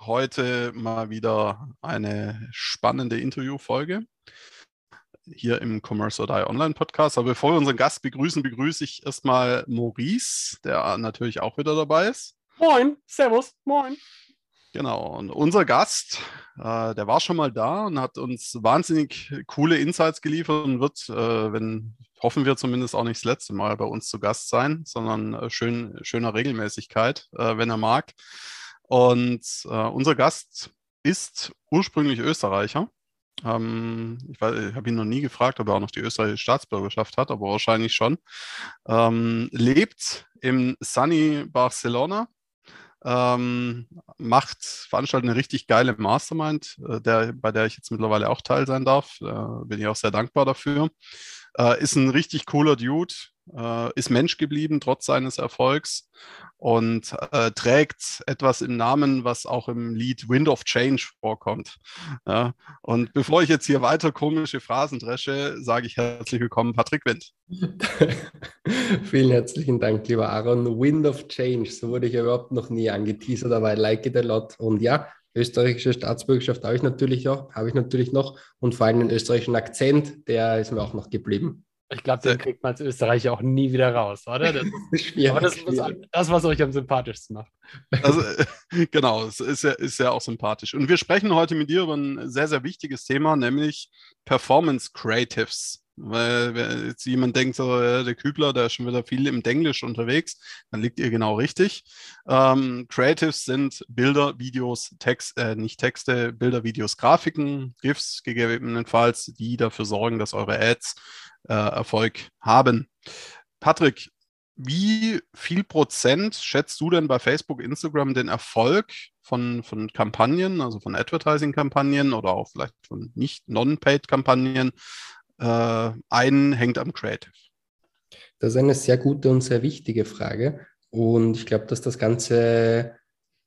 Heute mal wieder eine spannende Interviewfolge hier im Commerce or Die Online Podcast. Aber bevor wir unseren Gast begrüßen, begrüße ich erstmal Maurice, der natürlich auch wieder dabei ist. Moin, Servus, moin. Genau, und unser Gast, äh, der war schon mal da und hat uns wahnsinnig coole Insights geliefert und wird, äh, wenn hoffen wir zumindest auch nicht das letzte Mal bei uns zu Gast sein, sondern äh, schön, schöner Regelmäßigkeit, äh, wenn er mag. Und äh, unser Gast ist ursprünglich Österreicher. Ähm, ich, ich habe ihn noch nie gefragt, ob er auch noch die österreichische Staatsbürgerschaft hat, aber wahrscheinlich schon. Ähm, lebt im Sunny Barcelona. Ähm, macht, veranstaltet eine richtig geile Mastermind, äh, der, bei der ich jetzt mittlerweile auch Teil sein darf. Äh, bin ich auch sehr dankbar dafür. Äh, ist ein richtig cooler Dude, äh, ist Mensch geblieben trotz seines Erfolgs und äh, trägt etwas im Namen, was auch im Lied Wind of Change vorkommt. Ja, und bevor ich jetzt hier weiter komische Phrasen dresche, sage ich herzlich willkommen, Patrick Wind. Vielen herzlichen Dank, lieber Aaron. Wind of Change, so wurde ich ja überhaupt noch nie angeteasert, aber I like it a lot. Und ja, österreichische Staatsbürgerschaft habe ich natürlich noch, habe ich natürlich noch und vor allem den österreichischen Akzent, der ist mir auch noch geblieben. Ich glaube, den kriegt man als Österreicher auch nie wieder raus, oder? Das ist, schwierig, aber das ist das, was euch am sympathischsten macht. Also, genau, es ist ja, ist ja auch sympathisch. Und wir sprechen heute mit dir über ein sehr, sehr wichtiges Thema, nämlich Performance Creatives. Weil wenn jetzt jemand denkt, so, der Kübler, der ist schon wieder viel im Denglisch unterwegs, dann liegt ihr genau richtig. Ähm, Creatives sind Bilder, Videos, Text, äh, nicht Texte, Bilder, Videos, Grafiken, GIFs gegebenenfalls, die dafür sorgen, dass eure Ads äh, Erfolg haben. Patrick, wie viel Prozent schätzt du denn bei Facebook, Instagram den Erfolg von, von Kampagnen, also von Advertising-Kampagnen oder auch vielleicht von nicht Non-Paid-Kampagnen äh, ein, hängt am Creative? Das ist eine sehr gute und sehr wichtige Frage. Und ich glaube, dass das Ganze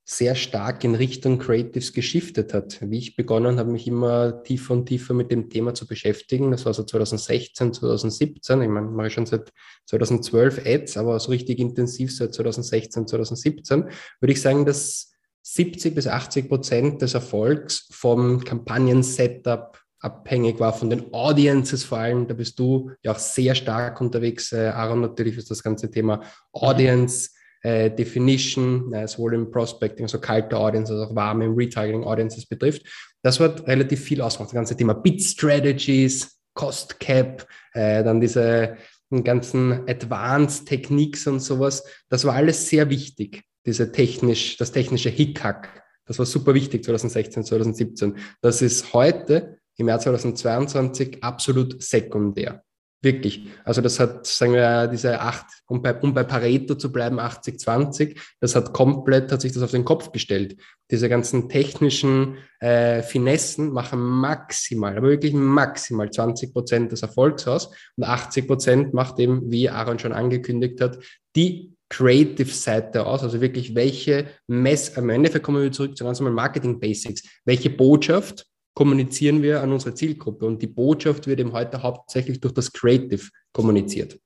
sehr stark in Richtung Creatives geschiftet hat. Wie ich begonnen habe, mich immer tiefer und tiefer mit dem Thema zu beschäftigen. Das war so 2016, 2017. Ich meine, mache schon seit 2012 Ads, aber so richtig intensiv seit 2016, 2017. Würde ich sagen, dass 70 bis 80 Prozent des Erfolgs vom Kampagnen-Setup abhängig war, von den Audiences vor allem. Da bist du ja auch sehr stark unterwegs, äh, Aaron, natürlich ist das ganze Thema Audience äh, Definition, äh, sowohl im Prospecting, also kalte Audiences, als auch warme im Retargeting Audiences betrifft. Das wird relativ viel ausgemacht. Das ganze Thema Bit Strategies, Cost Cap, dann diese ganzen Advanced Techniques und sowas. Das war alles sehr wichtig, diese technisch, das technische Hickhack. Das war super wichtig 2016, 2017. Das ist heute im Jahr 2022 absolut sekundär. Wirklich. Also das hat, sagen wir, diese acht, um bei, um bei Pareto zu bleiben, 80-20, das hat komplett, hat sich das auf den Kopf gestellt. Diese ganzen technischen äh, Finessen machen maximal, aber wirklich maximal 20 Prozent des Erfolgs aus und 80 Prozent macht eben, wie Aaron schon angekündigt hat, die Creative-Seite aus, also wirklich welche Mess, am Ende kommen wir zurück zu ganz normal Marketing Basics, welche Botschaft kommunizieren wir an unsere Zielgruppe. Und die Botschaft wird eben heute hauptsächlich durch das Creative kommuniziert.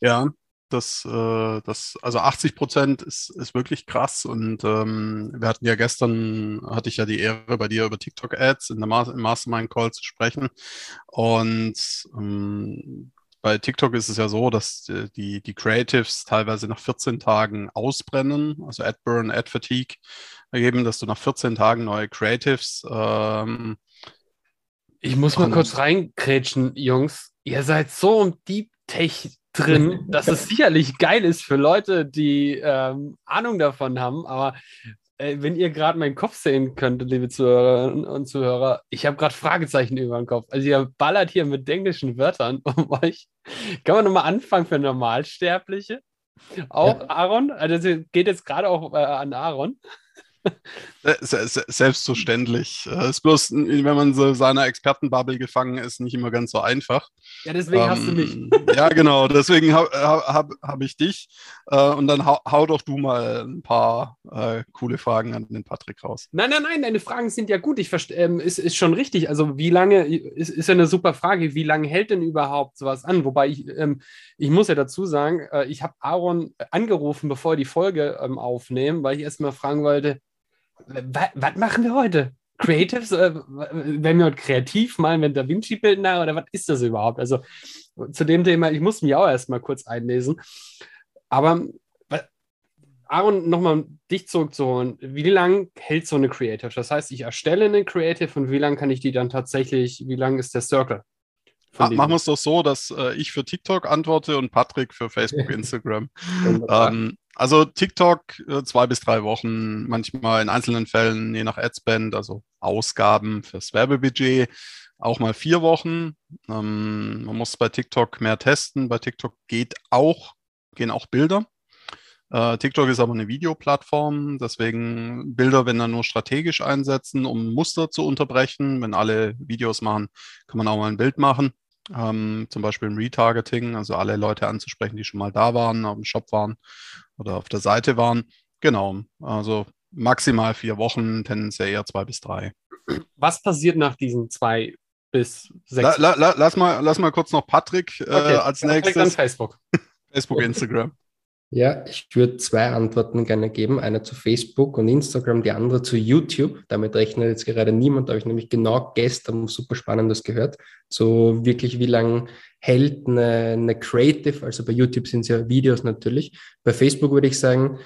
Ja, das, äh, das, also 80 Prozent ist, ist wirklich krass. Und ähm, wir hatten ja gestern, hatte ich ja die Ehre, bei dir über TikTok-Ads in der Mastermind-Call zu sprechen. Und ähm, bei TikTok ist es ja so, dass die, die Creatives teilweise nach 14 Tagen ausbrennen, also Ad-Burn, Ad-Fatigue ergeben, dass du nach 14 Tagen neue Creatives. Ähm, ich muss mal kurz reinkrätschen, Jungs. Ihr seid so im Deep Tech drin, dass es sicherlich geil ist für Leute, die ähm, Ahnung davon haben. Aber äh, wenn ihr gerade meinen Kopf sehen könntet, liebe Zuhörerinnen und Zuhörer, ich habe gerade Fragezeichen über den Kopf. Also ihr ballert hier mit englischen Wörtern um euch. Kann man nochmal anfangen für Normalsterbliche? Auch ja. Aaron? Also geht jetzt gerade auch äh, an Aaron. Selbstverständlich. Es ist bloß, wenn man so seiner Expertenbubble gefangen ist, nicht immer ganz so einfach. Ja, deswegen ähm, hast du mich. Ähm, ja, genau. Deswegen habe hab, hab ich dich. Äh, und dann hau, hau, doch du mal ein paar äh, coole Fragen an den Patrick raus. Nein, nein, nein, deine Fragen sind ja gut. Ich ähm, ist, ist schon richtig. Also wie lange, ist, ist ja eine super Frage, wie lange hält denn überhaupt sowas an? Wobei ich, ähm, ich muss ja dazu sagen, äh, ich habe Aaron angerufen, bevor die Folge ähm, aufnehmen, weil ich erstmal fragen wollte, was machen wir heute? Creatives? Äh, werden wir heute kreativ malen, wenn Da Vinci-Bild oder was ist das überhaupt? Also zu dem Thema, ich muss mich auch erstmal kurz einlesen. Aber Aaron, nochmal dich zurückzuholen. Wie lange hält so eine Creative? Das heißt, ich erstelle eine Creative und wie lange kann ich die dann tatsächlich, wie lang ist der Circle? Machen wir es doch so, dass äh, ich für TikTok antworte und Patrick für Facebook, Instagram. ähm, also TikTok äh, zwei bis drei Wochen, manchmal in einzelnen Fällen, je nach Adspend, also Ausgaben fürs Werbebudget, auch mal vier Wochen. Ähm, man muss bei TikTok mehr testen. Bei TikTok geht auch, gehen auch Bilder. Äh, TikTok ist aber eine Videoplattform, deswegen Bilder, wenn dann nur strategisch einsetzen, um Muster zu unterbrechen. Wenn alle Videos machen, kann man auch mal ein Bild machen. Ähm, zum Beispiel im Retargeting, also alle Leute anzusprechen, die schon mal da waren, auf dem Shop waren oder auf der Seite waren. Genau, also maximal vier Wochen, tendenziell eher zwei bis drei. Was passiert nach diesen zwei bis sechs? La, la, lass, mal, lass mal kurz noch Patrick äh, okay. als nächstes. Facebook. Facebook, Instagram. Ja, ich würde zwei Antworten gerne geben. Eine zu Facebook und Instagram, die andere zu YouTube. Damit rechnet jetzt gerade niemand, da habe ich nämlich genau gestern super Spannendes gehört. So wirklich, wie lange hält eine, eine Creative, also bei YouTube sind es ja Videos natürlich. Bei Facebook würde ich sagen,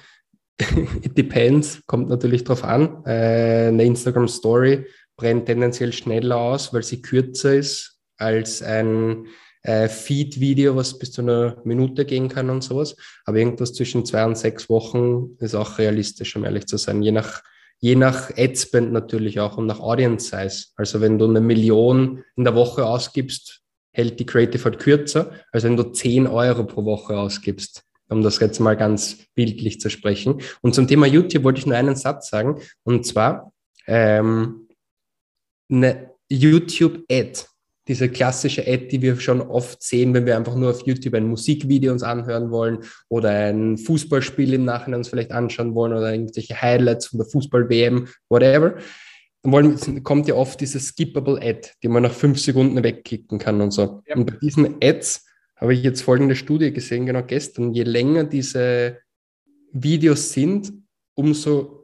it depends, kommt natürlich drauf an. Äh, eine Instagram Story brennt tendenziell schneller aus, weil sie kürzer ist als ein äh, Feed-Video, was bis zu einer Minute gehen kann und sowas. Aber irgendwas zwischen zwei und sechs Wochen ist auch realistisch, um ehrlich zu sein. Je nach, je nach Adspend natürlich auch und nach Audience Size. Also wenn du eine Million in der Woche ausgibst, hält die Creative halt kürzer, als wenn du 10 Euro pro Woche ausgibst um das jetzt mal ganz bildlich zu sprechen. Und zum Thema YouTube wollte ich nur einen Satz sagen, und zwar ähm, eine YouTube-Ad diese klassische Ad, die wir schon oft sehen, wenn wir einfach nur auf YouTube ein Musikvideo uns anhören wollen oder ein Fußballspiel im Nachhinein uns vielleicht anschauen wollen oder irgendwelche Highlights von der Fußball-WM, whatever. Dann wollen, kommt ja oft diese skippable Ad, die man nach fünf Sekunden wegklicken kann und so. Ja. Und bei diesen Ads habe ich jetzt folgende Studie gesehen, genau gestern. Je länger diese Videos sind, umso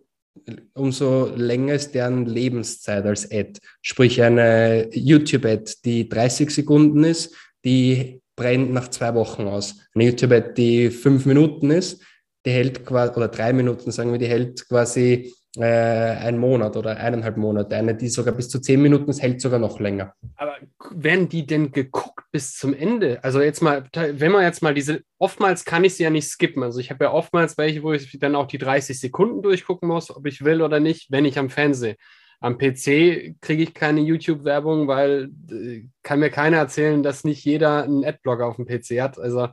umso länger ist deren Lebenszeit als Ad. Sprich, eine YouTube-Ad, die 30 Sekunden ist, die brennt nach zwei Wochen aus. Eine YouTube-Ad, die fünf Minuten ist, die hält quasi, oder drei Minuten, sagen wir, die hält quasi äh, einen Monat oder eineinhalb Monate. Eine, die sogar bis zu zehn Minuten ist, hält sogar noch länger. Aber werden die denn geguckt bis zum Ende? Also jetzt mal, wenn man jetzt mal diese, oftmals kann ich sie ja nicht skippen. Also ich habe ja oftmals welche, wo ich dann auch die 30 Sekunden durchgucken muss, ob ich will oder nicht, wenn ich am Fernsehen. Am PC kriege ich keine YouTube-Werbung, weil äh, kann mir keiner erzählen, dass nicht jeder einen Adblocker auf dem PC hat. Also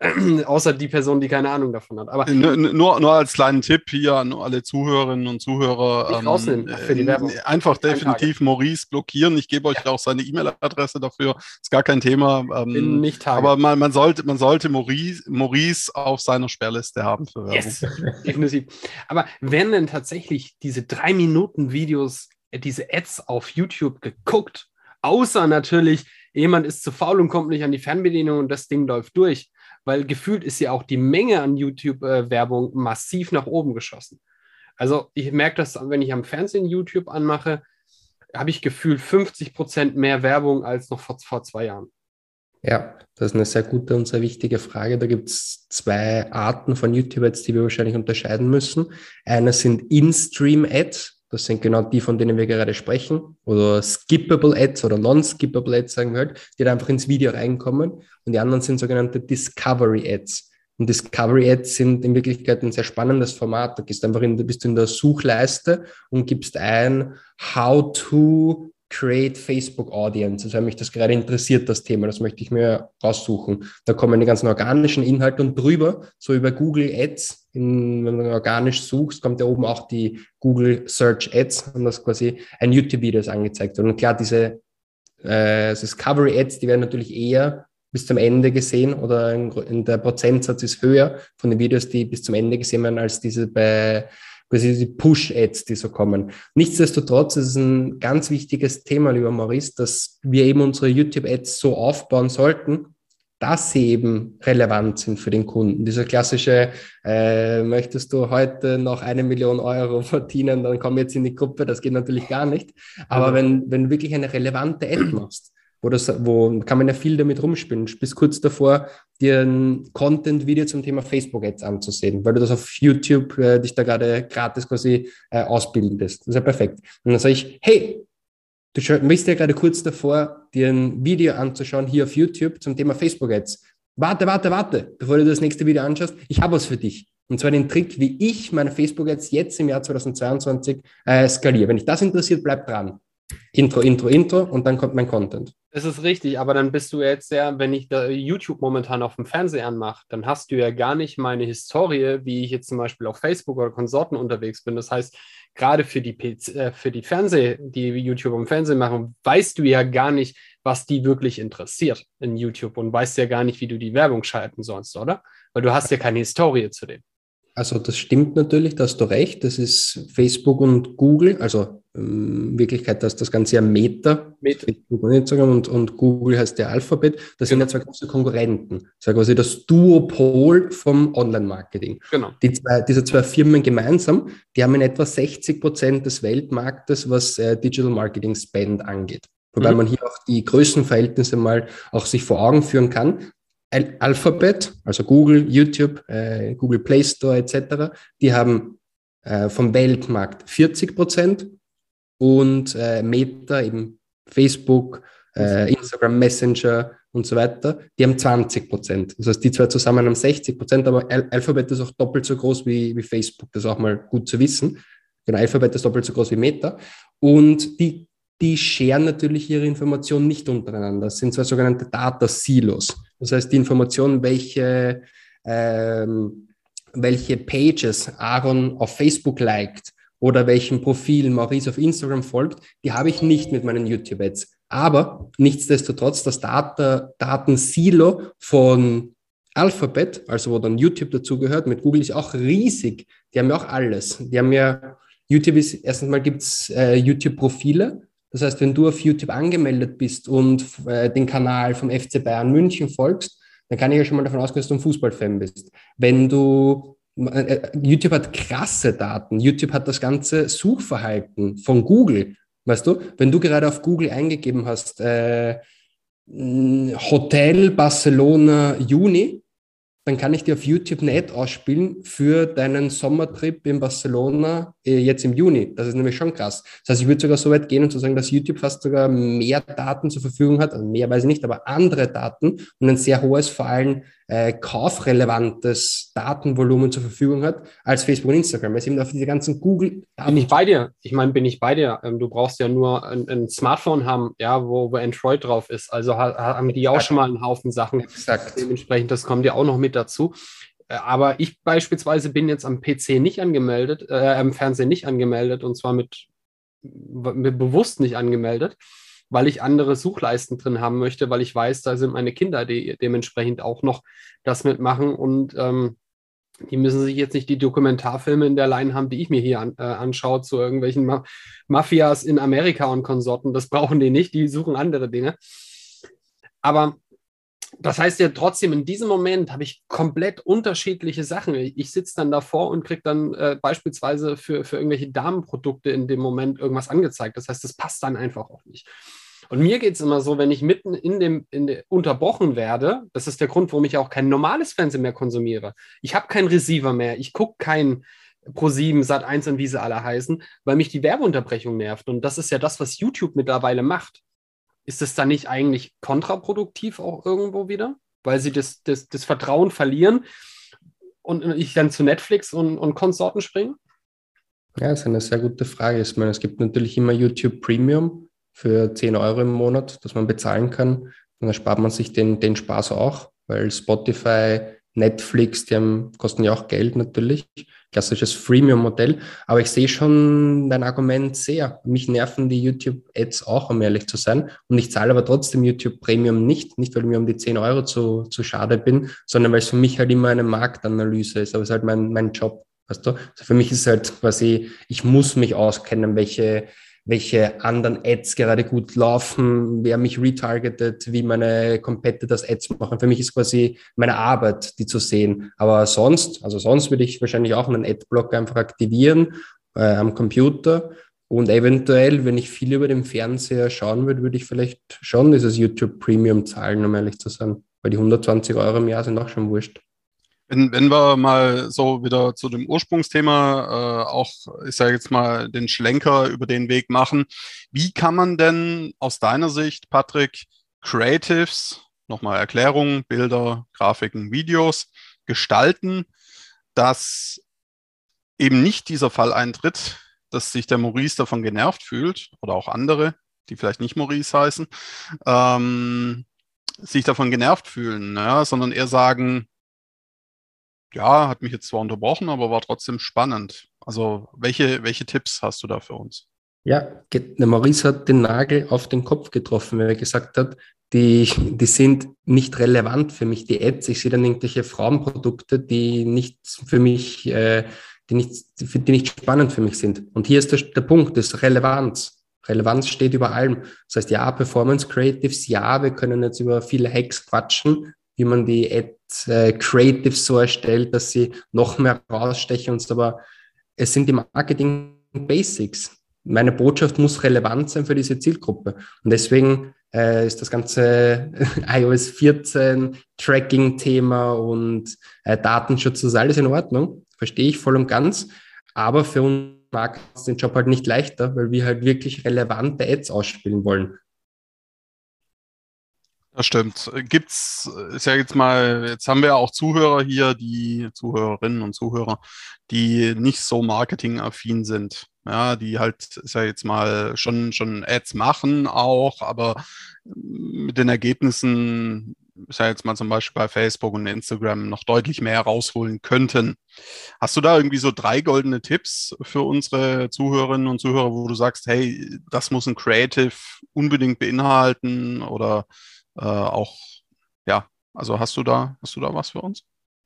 Außer die Person, die keine Ahnung davon hat. Aber nur, nur, nur als kleinen Tipp hier an alle Zuhörerinnen und Zuhörer. Ähm, für die Werbung. Äh, einfach definitiv Maurice blockieren. Ich gebe euch ja. auch seine E-Mail-Adresse dafür. Ist gar kein Thema. Ähm, nicht aber man, man, sollte, man sollte Maurice, Maurice auf seiner Sperrliste haben für Werbung. Yes. definitiv. Aber werden denn tatsächlich diese drei Minuten Videos, äh, diese Ads auf YouTube geguckt? Außer natürlich, jemand ist zu faul und kommt nicht an die Fernbedienung und das Ding läuft durch weil gefühlt ist ja auch die Menge an YouTube-Werbung massiv nach oben geschossen. Also ich merke das, wenn ich am Fernsehen YouTube anmache, habe ich gefühlt 50 Prozent mehr Werbung als noch vor, vor zwei Jahren. Ja, das ist eine sehr gute und sehr wichtige Frage. Da gibt es zwei Arten von YouTube-Ads, die wir wahrscheinlich unterscheiden müssen. Eine sind In-Stream-Ads, das sind genau die, von denen wir gerade sprechen. Oder Skippable Ads oder Non-Skippable Ads, sagen wir halt, die da einfach ins Video reinkommen. Und die anderen sind sogenannte Discovery Ads. Und Discovery Ads sind in Wirklichkeit ein sehr spannendes Format. Da gehst einfach in, bist du in der Suchleiste und gibst ein How to Create Facebook Audience. Also wenn mich das gerade interessiert, das Thema, das möchte ich mir raussuchen. Da kommen die ganzen organischen Inhalte und drüber, so über Google Ads, in, wenn du organisch suchst, kommt ja oben auch die Google Search Ads und das quasi ein YouTube-Video ist angezeigt. Und klar, diese äh, Discovery Ads, die werden natürlich eher bis zum Ende gesehen oder in, in der Prozentsatz ist höher von den Videos, die bis zum Ende gesehen werden, als diese bei quasi die Push-Ads, die so kommen. Nichtsdestotrotz ist es ein ganz wichtiges Thema, lieber Maurice, dass wir eben unsere YouTube-Ads so aufbauen sollten, dass sie eben relevant sind für den Kunden. Dieser klassische, äh, möchtest du heute noch eine Million Euro verdienen, dann komm jetzt in die Gruppe, das geht natürlich gar nicht. Aber wenn, wenn du wirklich eine relevante Ad machst, wo, das, wo kann man ja viel damit rumspielen. Du bist kurz davor, dir ein Content-Video zum Thema Facebook-Ads anzusehen, weil du das auf YouTube äh, dich da gerade gratis quasi äh, ausbildest. Das ist ja perfekt. Und dann sage ich, hey, du bist ja gerade kurz davor, dir ein Video anzuschauen hier auf YouTube zum Thema Facebook-Ads. Warte, warte, warte, bevor du das nächste Video anschaust. Ich habe was für dich. Und zwar den Trick, wie ich meine Facebook-Ads jetzt im Jahr 2022 äh, skaliere. Wenn dich das interessiert, bleib dran. Intro, Intro, Intro und dann kommt mein Content. Das ist richtig, aber dann bist du jetzt ja, wenn ich YouTube momentan auf dem Fernseher anmache, dann hast du ja gar nicht meine Historie, wie ich jetzt zum Beispiel auf Facebook oder Konsorten unterwegs bin. Das heißt, gerade für die, PC, äh, für die Fernseh, die YouTube im Fernsehen machen, weißt du ja gar nicht, was die wirklich interessiert in YouTube und weißt ja gar nicht, wie du die Werbung schalten sollst, oder? Weil du hast ja keine Historie zu dem. Also das stimmt natürlich, da hast du recht. Das ist Facebook und Google, also Wirklichkeit das, das Ganze ja Meta, Meta. Und und, Google heißt der Alphabet. Das genau. sind ja zwei große Konkurrenten. Das ist ja quasi das Duopol vom Online-Marketing. Genau. Die zwei, diese zwei Firmen gemeinsam, die haben in etwa 60 Prozent des Weltmarktes, was äh, Digital Marketing Spend angeht. Wobei mhm. man hier auch die Größenverhältnisse mal auch sich vor Augen führen kann. Alphabet, also Google, YouTube, äh, Google Play Store etc., die haben äh, vom Weltmarkt 40 Prozent und äh, Meta, eben Facebook, äh, Instagram Messenger und so weiter, die haben 20 Prozent. Das heißt, die zwei zusammen haben 60 Prozent, aber Al Alphabet ist auch doppelt so groß wie, wie Facebook. Das ist auch mal gut zu wissen. Genau, Alphabet ist doppelt so groß wie Meta. Und die die scheren natürlich ihre Informationen nicht untereinander. Das sind zwei sogenannte Data Silos. Das heißt, die Informationen, welche, ähm, welche Pages Aaron auf Facebook liked oder welchem Profil Maurice auf Instagram folgt, die habe ich nicht mit meinen YouTube-Ads. Aber nichtsdestotrotz, das Data, Datensilo von Alphabet, also wo dann YouTube dazugehört, mit Google ist auch riesig. Die haben ja auch alles. Die haben ja, YouTube ist, erstens mal gibt es äh, YouTube-Profile, das heißt, wenn du auf YouTube angemeldet bist und äh, den Kanal vom FC Bayern München folgst, dann kann ich ja schon mal davon ausgehen, dass du ein Fußballfan bist. Wenn du YouTube hat krasse Daten. YouTube hat das ganze Suchverhalten von Google. Weißt du, wenn du gerade auf Google eingegeben hast, äh, Hotel Barcelona Juni, dann kann ich dir auf YouTube eine Ad ausspielen für deinen Sommertrip in Barcelona äh, jetzt im Juni. Das ist nämlich schon krass. Das heißt, ich würde sogar so weit gehen und zu sagen, dass YouTube fast sogar mehr Daten zur Verfügung hat, also mehr weiß ich nicht, aber andere Daten und ein sehr hohes, vor allem äh, kaufrelevantes Datenvolumen zur Verfügung hat als Facebook und Instagram. Weil es eben auf diese ganzen Google. Bin ich bei dir? Ich meine, bin ich bei dir? Ähm, du brauchst ja nur ein, ein, Smartphone haben, ja, wo, wo Android drauf ist. Also haben die auch schon mal einen Haufen Sachen. Exakt. Dementsprechend, das kommt ja auch noch mit dazu. Äh, aber ich beispielsweise bin jetzt am PC nicht angemeldet, äh, am Fernsehen nicht angemeldet und zwar mit, mit bewusst nicht angemeldet weil ich andere Suchleisten drin haben möchte, weil ich weiß, da sind meine Kinder, die dementsprechend auch noch das mitmachen und ähm, die müssen sich jetzt nicht die Dokumentarfilme in der Line haben, die ich mir hier an, äh, anschaue, zu irgendwelchen Ma Mafias in Amerika und Konsorten. Das brauchen die nicht, die suchen andere Dinge. Aber das heißt ja trotzdem, in diesem Moment habe ich komplett unterschiedliche Sachen. Ich sitze dann davor und kriege dann äh, beispielsweise für, für irgendwelche Damenprodukte in dem Moment irgendwas angezeigt. Das heißt, das passt dann einfach auch nicht. Und mir geht es immer so, wenn ich mitten in dem, in de, unterbrochen werde, das ist der Grund, warum ich auch kein normales Fernsehen mehr konsumiere. Ich habe keinen Receiver mehr, ich gucke kein Pro7, Sat1 und wie sie alle heißen, weil mich die Werbeunterbrechung nervt. Und das ist ja das, was YouTube mittlerweile macht. Ist das dann nicht eigentlich kontraproduktiv auch irgendwo wieder? Weil sie das, das, das Vertrauen verlieren und ich dann zu Netflix und, und Konsorten springe? Ja, das ist eine sehr gute Frage. Ich meine, es gibt natürlich immer YouTube Premium für 10 Euro im Monat, dass man bezahlen kann. Dann spart man sich den, den Spaß auch, weil Spotify, Netflix, die haben, kosten ja auch Geld natürlich. Klassisches Freemium-Modell. Aber ich sehe schon dein Argument sehr. Mich nerven die YouTube-Ads auch, um ehrlich zu sein. Und ich zahle aber trotzdem YouTube Premium nicht. Nicht, weil ich mir um die 10 Euro zu, zu schade bin, sondern weil es für mich halt immer eine Marktanalyse ist. Aber es ist halt mein, mein Job. Weißt du? Also für mich ist es halt quasi, ich muss mich auskennen, welche welche anderen Ads gerade gut laufen, wer mich retargetet, wie meine Competitors Ads machen. Für mich ist quasi meine Arbeit, die zu sehen. Aber sonst, also sonst würde ich wahrscheinlich auch einen Adblock einfach aktivieren äh, am Computer und eventuell, wenn ich viel über den Fernseher schauen würde, würde ich vielleicht schon dieses YouTube Premium zahlen, um ehrlich zu sein. Weil die 120 Euro im Jahr sind auch schon wurscht. Wenn, wenn wir mal so wieder zu dem Ursprungsthema äh, auch, ich sage jetzt mal, den Schlenker über den Weg machen, wie kann man denn aus deiner Sicht, Patrick, Creatives, nochmal Erklärungen, Bilder, Grafiken, Videos gestalten, dass eben nicht dieser Fall eintritt, dass sich der Maurice davon genervt fühlt oder auch andere, die vielleicht nicht Maurice heißen, ähm, sich davon genervt fühlen, ja, sondern eher sagen, ja, hat mich jetzt zwar unterbrochen, aber war trotzdem spannend. Also welche, welche Tipps hast du da für uns? Ja, Maurice hat den Nagel auf den Kopf getroffen, wenn er gesagt hat, die, die sind nicht relevant für mich, die Ads. Ich sehe dann irgendwelche Frauenprodukte, die nicht für mich, äh, die, nicht, die nicht spannend für mich sind. Und hier ist der, der Punkt, das Relevanz. Relevanz steht über allem. Das heißt, ja, Performance Creatives, ja, wir können jetzt über viele Hacks quatschen, wie man die Ad äh, Creative so erstellt, dass sie noch mehr rausstechen und so, aber es sind die Marketing Basics. Meine Botschaft muss relevant sein für diese Zielgruppe. Und deswegen äh, ist das ganze iOS 14 Tracking-Thema und äh, Datenschutz, das ist alles in Ordnung. Verstehe ich voll und ganz. Aber für uns Marken ist den Job halt nicht leichter, weil wir halt wirklich relevante Ads ausspielen wollen. Das stimmt. Gibt's, ist ja jetzt mal, jetzt haben wir ja auch Zuhörer hier, die Zuhörerinnen und Zuhörer, die nicht so marketingaffin sind. Ja, die halt, ist ja jetzt mal schon, schon Ads machen auch, aber mit den Ergebnissen, ist ja jetzt mal zum Beispiel bei Facebook und Instagram noch deutlich mehr rausholen könnten. Hast du da irgendwie so drei goldene Tipps für unsere Zuhörerinnen und Zuhörer, wo du sagst, hey, das muss ein Creative unbedingt beinhalten oder äh, auch, ja, also hast du da, hast du da was für uns?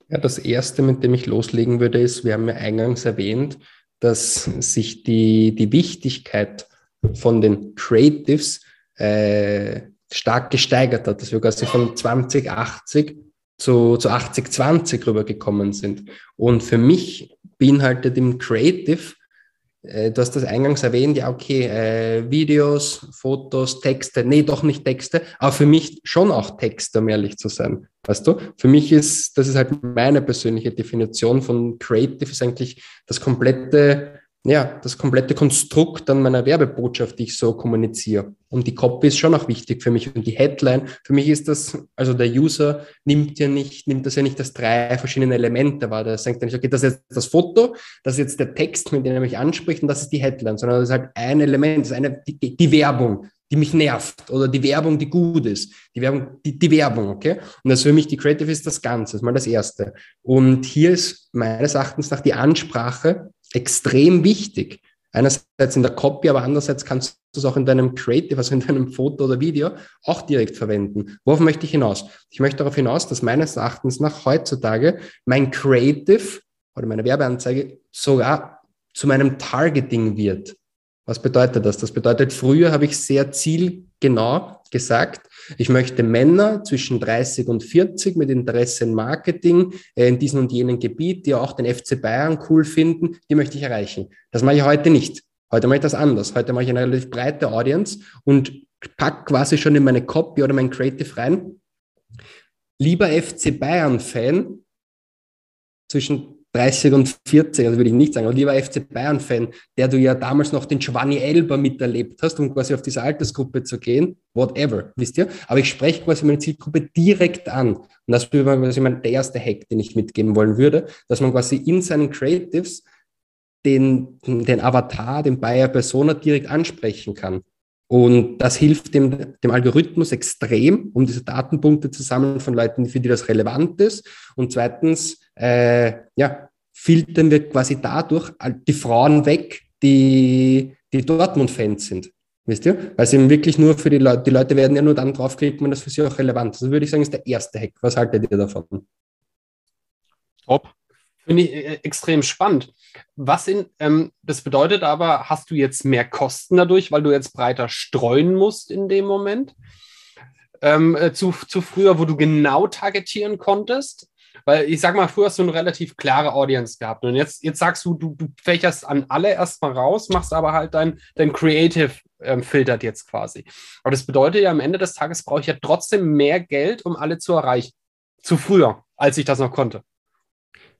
Ja, das erste, mit dem ich loslegen würde, ist, wir haben ja eingangs erwähnt, dass sich die, die Wichtigkeit von den Creatives äh, stark gesteigert hat, dass wir quasi von 2080 zu, zu 8020 rübergekommen sind. Und für mich beinhaltet im Creative äh, du hast das eingangs erwähnt, ja, okay, äh, Videos, Fotos, Texte, nee, doch nicht Texte, aber für mich schon auch Texte, um ehrlich zu sein. Weißt du? Für mich ist, das ist halt meine persönliche Definition von Creative, ist eigentlich das komplette ja, das komplette Konstrukt an meiner Werbebotschaft, die ich so kommuniziere. Und die Copy ist schon auch wichtig für mich. Und die Headline, für mich ist das, also der User nimmt ja nicht, nimmt das ja nicht als drei verschiedene Elemente wahr. Der denkt ja nicht, okay, das ist jetzt das Foto, das ist jetzt der Text, mit dem er mich anspricht und das ist die Headline, sondern das ist halt ein Element, das ist eine, die, die Werbung, die mich nervt oder die Werbung, die gut ist. Die Werbung, die, die Werbung, okay? Und das für mich, die Creative ist das Ganze, das ist mal das Erste. Und hier ist meines Erachtens nach die Ansprache extrem wichtig. Einerseits in der Copy, aber andererseits kannst du es auch in deinem Creative, also in deinem Foto oder Video, auch direkt verwenden. Worauf möchte ich hinaus? Ich möchte darauf hinaus, dass meines Erachtens nach heutzutage mein Creative oder meine Werbeanzeige sogar zu meinem Targeting wird. Was bedeutet das? Das bedeutet, früher habe ich sehr zielgenau gesagt, ich möchte Männer zwischen 30 und 40 mit Interesse in Marketing äh, in diesem und jenem Gebiet, die auch den FC Bayern cool finden, die möchte ich erreichen. Das mache ich heute nicht. Heute mache ich das anders. Heute mache ich eine relativ breite Audience und pack quasi schon in meine Copy oder mein Creative rein. Lieber FC Bayern-Fan zwischen 30 und 40, also würde ich nicht sagen, aber lieber FC Bayern-Fan, der du ja damals noch den Giovanni Elber miterlebt hast, um quasi auf diese Altersgruppe zu gehen, whatever, wisst ihr? Aber ich spreche quasi meine Zielgruppe direkt an. Und das wäre quasi mein, der erste Hack, den ich mitgeben wollen würde, dass man quasi in seinen Creatives den, den Avatar, den Bayer Persona direkt ansprechen kann. Und das hilft dem, dem Algorithmus extrem, um diese Datenpunkte zu sammeln von Leuten, für die das relevant ist. Und zweitens, äh, ja, filtern wir quasi dadurch die Frauen weg, die, die Dortmund-Fans sind. Wisst ihr? Weil es eben wirklich nur für die Leute, die Leute werden ja nur dann draufklicken, wenn das für sie auch relevant ist. Das würde ich sagen, ist der erste Hack. Was haltet ihr davon? Top. Finde ich äh, extrem spannend. Was in, ähm, das bedeutet aber, hast du jetzt mehr Kosten dadurch, weil du jetzt breiter streuen musst in dem Moment? Ähm, äh, zu, zu früher, wo du genau targetieren konntest? Weil ich sag mal, früher hast du eine relativ klare Audience gehabt. Und jetzt, jetzt sagst du, du, du fächerst an alle erstmal raus, machst aber halt dein, dein Creative ähm, filtert jetzt quasi. Aber das bedeutet ja, am Ende des Tages brauche ich ja trotzdem mehr Geld, um alle zu erreichen. Zu früher, als ich das noch konnte.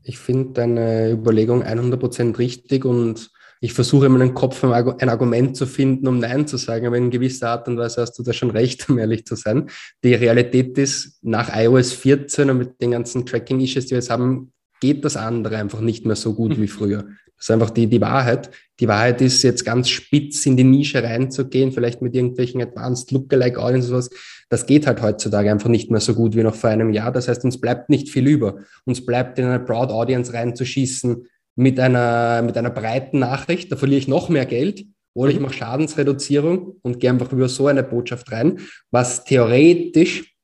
Ich finde deine Überlegung 100% richtig und ich versuche in meinem Kopf ein Argument zu finden, um Nein zu sagen, aber in gewisser Art und Weise hast du da schon recht, um ehrlich zu sein. Die Realität ist, nach iOS 14 und mit den ganzen Tracking-Issues, die wir jetzt haben, geht das andere einfach nicht mehr so gut wie früher. Das ist einfach die, die Wahrheit. Die Wahrheit ist, jetzt ganz spitz in die Nische reinzugehen, vielleicht mit irgendwelchen Advanced Lookalike Audience oder sowas. Das geht halt heutzutage einfach nicht mehr so gut wie noch vor einem Jahr. Das heißt, uns bleibt nicht viel über. Uns bleibt in eine Broad Audience reinzuschießen, mit einer, mit einer breiten Nachricht, da verliere ich noch mehr Geld, oder ich mhm. mache Schadensreduzierung und gehe einfach über so eine Botschaft rein, was theoretisch,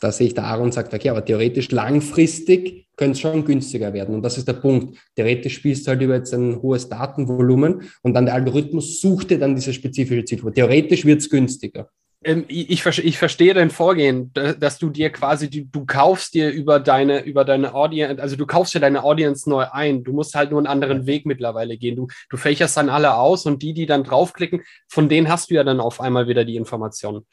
da sehe ich der Aaron sagt, okay, aber theoretisch langfristig könnte es schon günstiger werden. Und das ist der Punkt. Theoretisch spielst du halt über jetzt ein hohes Datenvolumen und dann der Algorithmus sucht dir dann diese spezifische Zielgruppe. Theoretisch wird es günstiger ich, ich, verstehe dein Vorgehen, dass du dir quasi, du, du kaufst dir über deine, über deine Audience, also du kaufst dir deine Audience neu ein. Du musst halt nur einen anderen Weg mittlerweile gehen. Du, du fächerst dann alle aus und die, die dann draufklicken, von denen hast du ja dann auf einmal wieder die Informationen.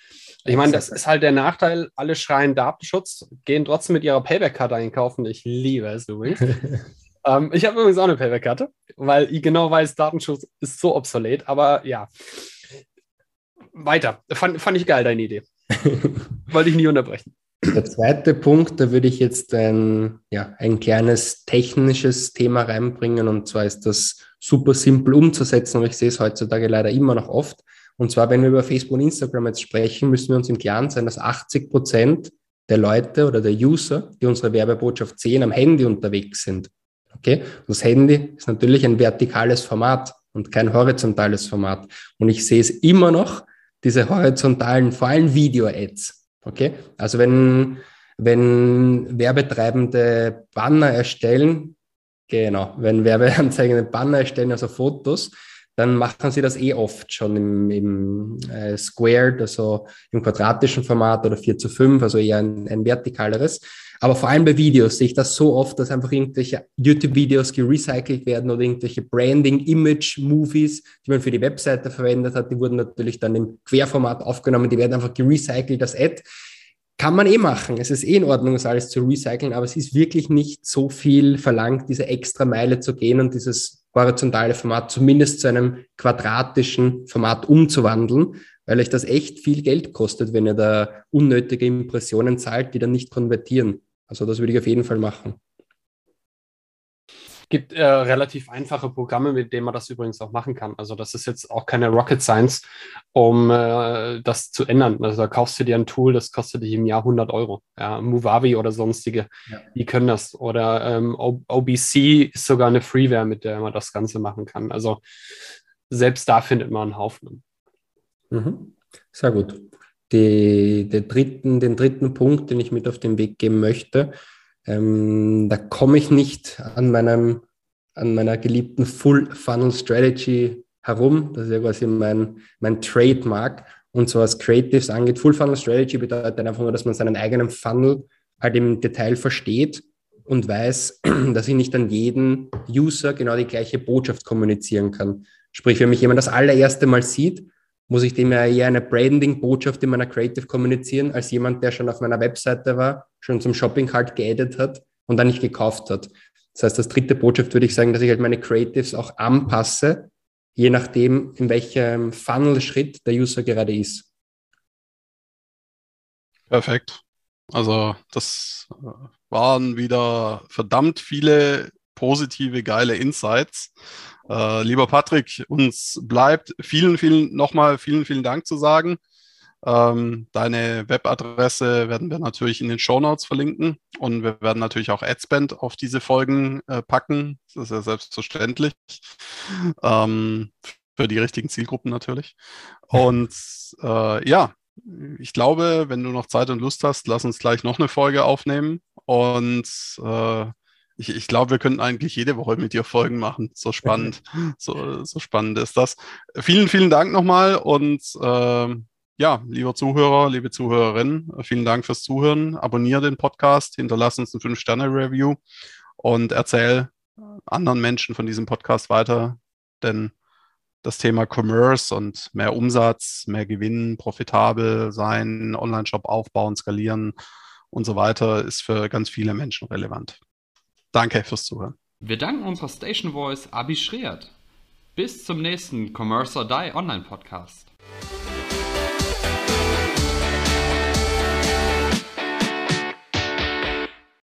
Ich meine, das ist halt der Nachteil. Alle schreien Datenschutz, gehen trotzdem mit ihrer Payback-Karte einkaufen. Ich liebe es übrigens. ähm, ich habe übrigens auch eine Payback-Karte, weil ich genau weiß, Datenschutz ist so obsolet. Aber ja, weiter. Fand, fand ich geil, deine Idee. Wollte ich nie unterbrechen. Der zweite Punkt, da würde ich jetzt ein, ja, ein kleines technisches Thema reinbringen und zwar ist das super simpel umzusetzen, aber ich sehe es heutzutage leider immer noch oft. Und zwar, wenn wir über Facebook und Instagram jetzt sprechen, müssen wir uns im Klaren sein, dass 80 Prozent der Leute oder der User, die unsere Werbebotschaft sehen, am Handy unterwegs sind. Okay? Und das Handy ist natürlich ein vertikales Format und kein horizontales Format. Und ich sehe es immer noch, diese horizontalen, vor allem Video-Ads. Okay? Also wenn, wenn Werbetreibende Banner erstellen, genau, wenn Werbeanzeigen Banner erstellen, also Fotos, dann machen sie das eh oft schon im, im äh, Squared, also im quadratischen Format oder 4 zu 5, also eher ein, ein vertikaleres. Aber vor allem bei Videos sehe ich das so oft, dass einfach irgendwelche YouTube-Videos gerecycelt werden oder irgendwelche Branding-Image-Movies, die man für die Webseite verwendet hat, die wurden natürlich dann im Querformat aufgenommen, die werden einfach gerecycelt als Ad. Kann man eh machen. Es ist eh in Ordnung, das alles zu recyceln, aber es ist wirklich nicht so viel verlangt, diese extra Meile zu gehen und dieses horizontale Format zumindest zu einem quadratischen Format umzuwandeln, weil euch das echt viel Geld kostet, wenn ihr da unnötige Impressionen zahlt, die dann nicht konvertieren. Also das würde ich auf jeden Fall machen. Gibt äh, relativ einfache Programme, mit denen man das übrigens auch machen kann. Also das ist jetzt auch keine Rocket Science, um äh, das zu ändern. Also da kaufst du dir ein Tool, das kostet dich im Jahr 100 Euro. Ja, Movavi oder sonstige, ja. die können das. Oder ähm, OBC ist sogar eine Freeware, mit der man das Ganze machen kann. Also selbst da findet man einen Haufen. Mhm. Sehr gut. Die, den, dritten, den dritten Punkt, den ich mit auf den Weg geben möchte, ähm, da komme ich nicht an, meinem, an meiner geliebten Full Funnel Strategy herum. Das ist ja quasi mein, mein Trademark. Und so was Creatives angeht, Full Funnel Strategy bedeutet einfach nur, dass man seinen eigenen Funnel halt im Detail versteht und weiß, dass ich nicht an jeden User genau die gleiche Botschaft kommunizieren kann. Sprich, wenn mich jemand das allererste Mal sieht, muss ich dem ja eher eine Branding-Botschaft in meiner Creative kommunizieren, als jemand, der schon auf meiner Webseite war, schon zum Shopping Cart geedet hat und dann nicht gekauft hat. Das heißt, als dritte Botschaft würde ich sagen, dass ich halt meine Creatives auch anpasse, je nachdem, in welchem Funnel-Schritt der User gerade ist. Perfekt. Also das äh, waren wieder verdammt viele positive, geile Insights. Äh, lieber Patrick, uns bleibt vielen, vielen, nochmal vielen, vielen Dank zu sagen. Ähm, deine Webadresse werden wir natürlich in den Show Notes verlinken und wir werden natürlich auch Adspend auf diese Folgen äh, packen. Das ist ja selbstverständlich. Ähm, für die richtigen Zielgruppen natürlich. Und äh, ja, ich glaube, wenn du noch Zeit und Lust hast, lass uns gleich noch eine Folge aufnehmen. Und äh, ich, ich glaube, wir könnten eigentlich jede Woche mit dir Folgen machen. So spannend, so, so spannend ist das. Vielen, vielen Dank nochmal und äh, ja, lieber Zuhörer, liebe Zuhörerinnen, vielen Dank fürs Zuhören. Abonniere den Podcast, hinterlass uns ein 5-Sterne-Review und erzähl anderen Menschen von diesem Podcast weiter, denn das Thema Commerce und mehr Umsatz, mehr Gewinn, profitabel sein, Online-Shop aufbauen, skalieren und so weiter ist für ganz viele Menschen relevant. Danke fürs Zuhören. Wir danken unserer Station Voice Abi Schreert. Bis zum nächsten Commerce or Die Online Podcast.